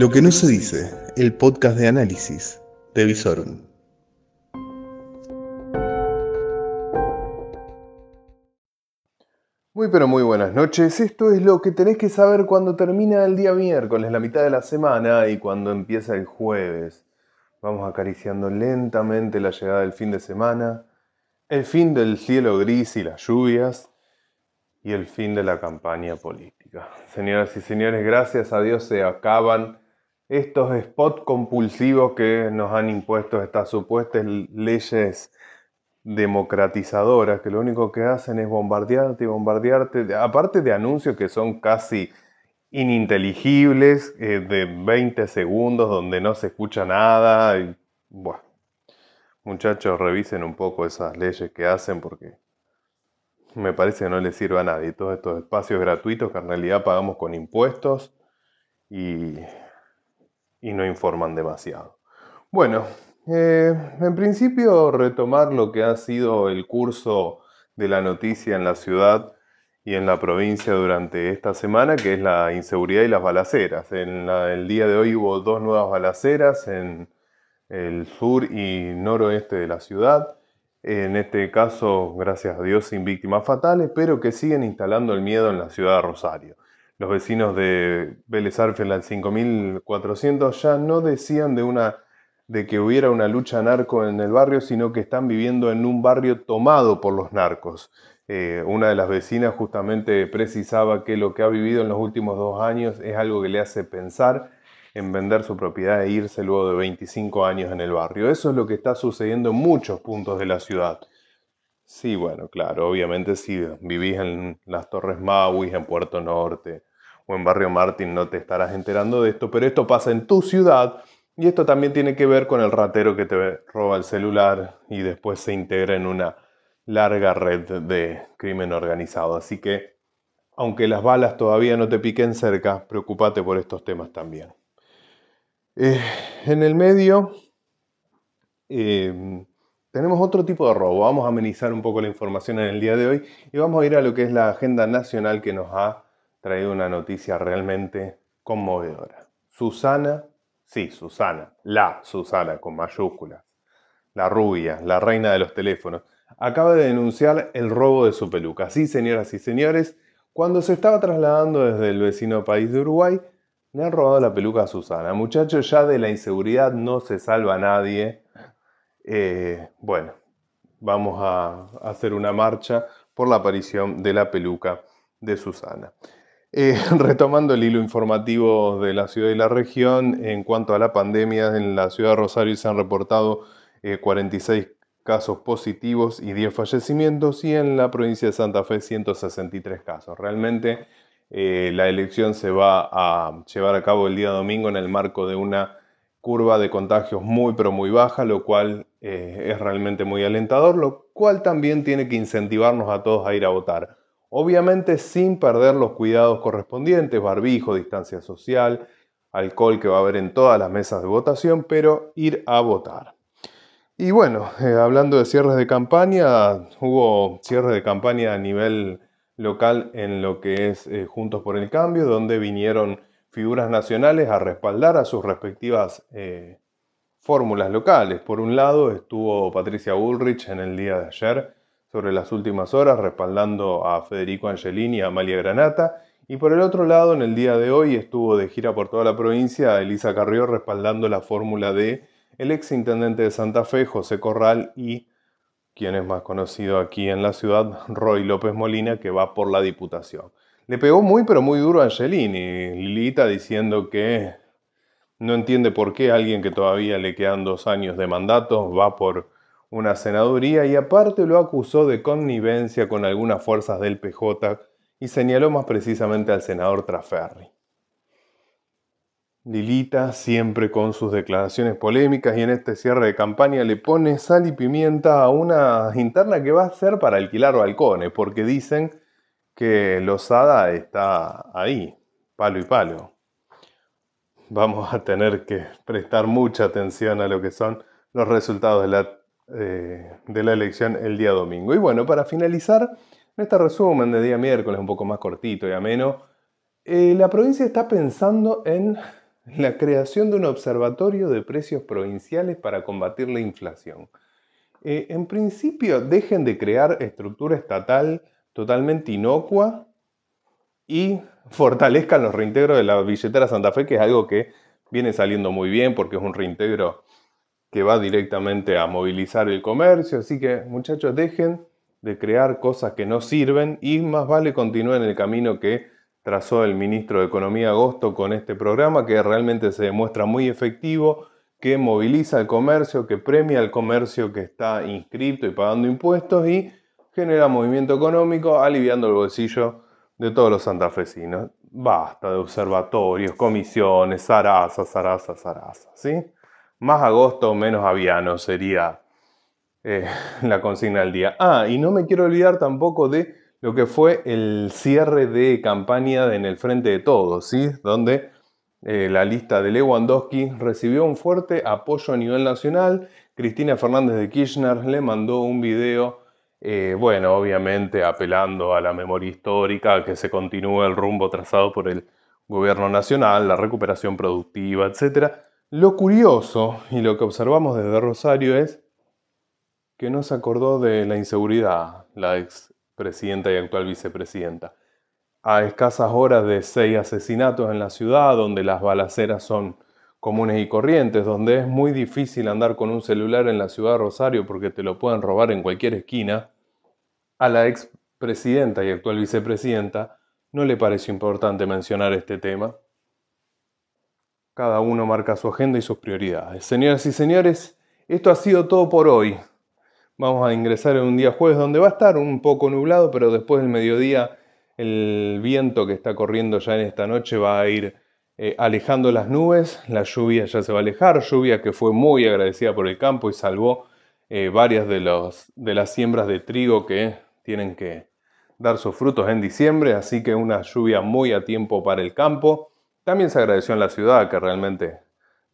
Lo que no se dice, el podcast de análisis de Visorum. Muy pero muy buenas noches. Esto es lo que tenés que saber cuando termina el día miércoles, la mitad de la semana y cuando empieza el jueves. Vamos acariciando lentamente la llegada del fin de semana, el fin del cielo gris y las lluvias y el fin de la campaña política. Señoras y señores, gracias a Dios se acaban estos spots compulsivos que nos han impuesto estas supuestas leyes democratizadoras que lo único que hacen es bombardearte y bombardearte, aparte de anuncios que son casi ininteligibles, eh, de 20 segundos donde no se escucha nada. Bueno, muchachos, revisen un poco esas leyes que hacen porque me parece que no le sirve a nadie. Todos estos espacios gratuitos que en realidad pagamos con impuestos y, y no informan demasiado. Bueno, eh, en principio retomar lo que ha sido el curso de la noticia en la ciudad y en la provincia durante esta semana, que es la inseguridad y las balaceras. En el día de hoy hubo dos nuevas balaceras en el sur y noroeste de la ciudad en este caso, gracias a Dios, sin víctimas fatales, pero que siguen instalando el miedo en la ciudad de Rosario. Los vecinos de Vélez Arfield al 5400 ya no decían de, una, de que hubiera una lucha narco en el barrio, sino que están viviendo en un barrio tomado por los narcos. Eh, una de las vecinas justamente precisaba que lo que ha vivido en los últimos dos años es algo que le hace pensar en vender su propiedad e irse luego de 25 años en el barrio. Eso es lo que está sucediendo en muchos puntos de la ciudad. Sí, bueno, claro, obviamente si vivís en las Torres Maui, en Puerto Norte o en Barrio Martín no te estarás enterando de esto, pero esto pasa en tu ciudad y esto también tiene que ver con el ratero que te roba el celular y después se integra en una larga red de crimen organizado. Así que, aunque las balas todavía no te piquen cerca, preocúpate por estos temas también. Eh, en el medio eh, tenemos otro tipo de robo. Vamos a amenizar un poco la información en el día de hoy y vamos a ir a lo que es la agenda nacional que nos ha traído una noticia realmente conmovedora. Susana, sí, Susana, la Susana con mayúsculas, la rubia, la reina de los teléfonos, acaba de denunciar el robo de su peluca. Sí, señoras y señores, cuando se estaba trasladando desde el vecino país de Uruguay, le han robado la peluca a Susana. Muchachos, ya de la inseguridad no se salva nadie. Eh, bueno, vamos a hacer una marcha por la aparición de la peluca de Susana. Eh, retomando el hilo informativo de la ciudad y la región, en cuanto a la pandemia, en la ciudad de Rosario se han reportado 46 eh, casos positivos y 10 fallecimientos y en la provincia de Santa Fe 163 casos. Realmente eh, la elección se va a llevar a cabo el día domingo en el marco de una curva de contagios muy pero muy baja, lo cual es realmente muy alentador, lo cual también tiene que incentivarnos a todos a ir a votar. Obviamente sin perder los cuidados correspondientes, barbijo, distancia social, alcohol que va a haber en todas las mesas de votación, pero ir a votar. Y bueno, eh, hablando de cierres de campaña, hubo cierres de campaña a nivel local en lo que es eh, Juntos por el Cambio, donde vinieron figuras nacionales a respaldar a sus respectivas eh, fórmulas locales. Por un lado estuvo Patricia Bullrich en el día de ayer sobre las últimas horas respaldando a Federico Angelini y a Amalia Granata. Y por el otro lado, en el día de hoy estuvo de gira por toda la provincia Elisa Carrió respaldando la fórmula de el ex intendente de Santa Fe, José Corral, y quien es más conocido aquí en la ciudad, Roy López Molina, que va por la Diputación. Le pegó muy pero muy duro a Angelini, Lilita diciendo que no entiende por qué alguien que todavía le quedan dos años de mandato va por una senaduría y aparte lo acusó de connivencia con algunas fuerzas del PJ y señaló más precisamente al senador Traferri. Lilita, siempre con sus declaraciones polémicas y en este cierre de campaña le pone sal y pimienta a una interna que va a ser para alquilar balcones, porque dicen que Lozada está ahí, palo y palo. Vamos a tener que prestar mucha atención a lo que son los resultados de la, eh, de la elección el día domingo. Y bueno, para finalizar, en este resumen de día miércoles, un poco más cortito y ameno, eh, la provincia está pensando en la creación de un observatorio de precios provinciales para combatir la inflación. Eh, en principio, dejen de crear estructura estatal totalmente inocua y fortalezcan los reintegros de la billetera Santa Fe, que es algo que viene saliendo muy bien porque es un reintegro que va directamente a movilizar el comercio. Así que, muchachos, dejen de crear cosas que no sirven y más vale continúen el camino que trazó el ministro de Economía Agosto con este programa, que realmente se demuestra muy efectivo, que moviliza el comercio, que premia al comercio que está inscrito y pagando impuestos y genera movimiento económico, aliviando el bolsillo de todos los santafesinos. Basta de observatorios, comisiones, zaraza, zaraza, zaraza, ¿sí? Más agosto, menos aviano sería eh, la consigna del día. Ah, y no me quiero olvidar tampoco de lo que fue el cierre de campaña en el Frente de Todos, ¿sí? Donde eh, la lista de Lewandowski recibió un fuerte apoyo a nivel nacional. Cristina Fernández de Kirchner le mandó un video eh, bueno, obviamente apelando a la memoria histórica, que se continúe el rumbo trazado por el gobierno nacional, la recuperación productiva, etc. Lo curioso y lo que observamos desde Rosario es que no se acordó de la inseguridad, la ex presidenta y actual vicepresidenta. A escasas horas de seis asesinatos en la ciudad, donde las balaceras son comunes y corrientes, donde es muy difícil andar con un celular en la ciudad de Rosario porque te lo pueden robar en cualquier esquina, a la ex presidenta y actual vicepresidenta no le pareció importante mencionar este tema. Cada uno marca su agenda y sus prioridades. Señoras y señores, esto ha sido todo por hoy. Vamos a ingresar en un día jueves donde va a estar un poco nublado, pero después del mediodía el viento que está corriendo ya en esta noche va a ir eh, alejando las nubes, la lluvia ya se va a alejar, lluvia que fue muy agradecida por el campo y salvó eh, varias de, los, de las siembras de trigo que tienen que dar sus frutos en diciembre, así que una lluvia muy a tiempo para el campo. También se agradeció en la ciudad que realmente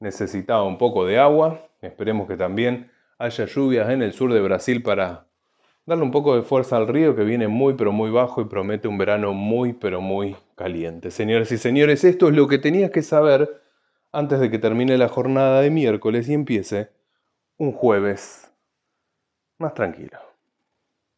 necesitaba un poco de agua. Esperemos que también haya lluvias en el sur de Brasil para darle un poco de fuerza al río que viene muy pero muy bajo y promete un verano muy pero muy caliente. Señoras y señores, esto es lo que tenías que saber antes de que termine la jornada de miércoles y empiece un jueves más tranquilo.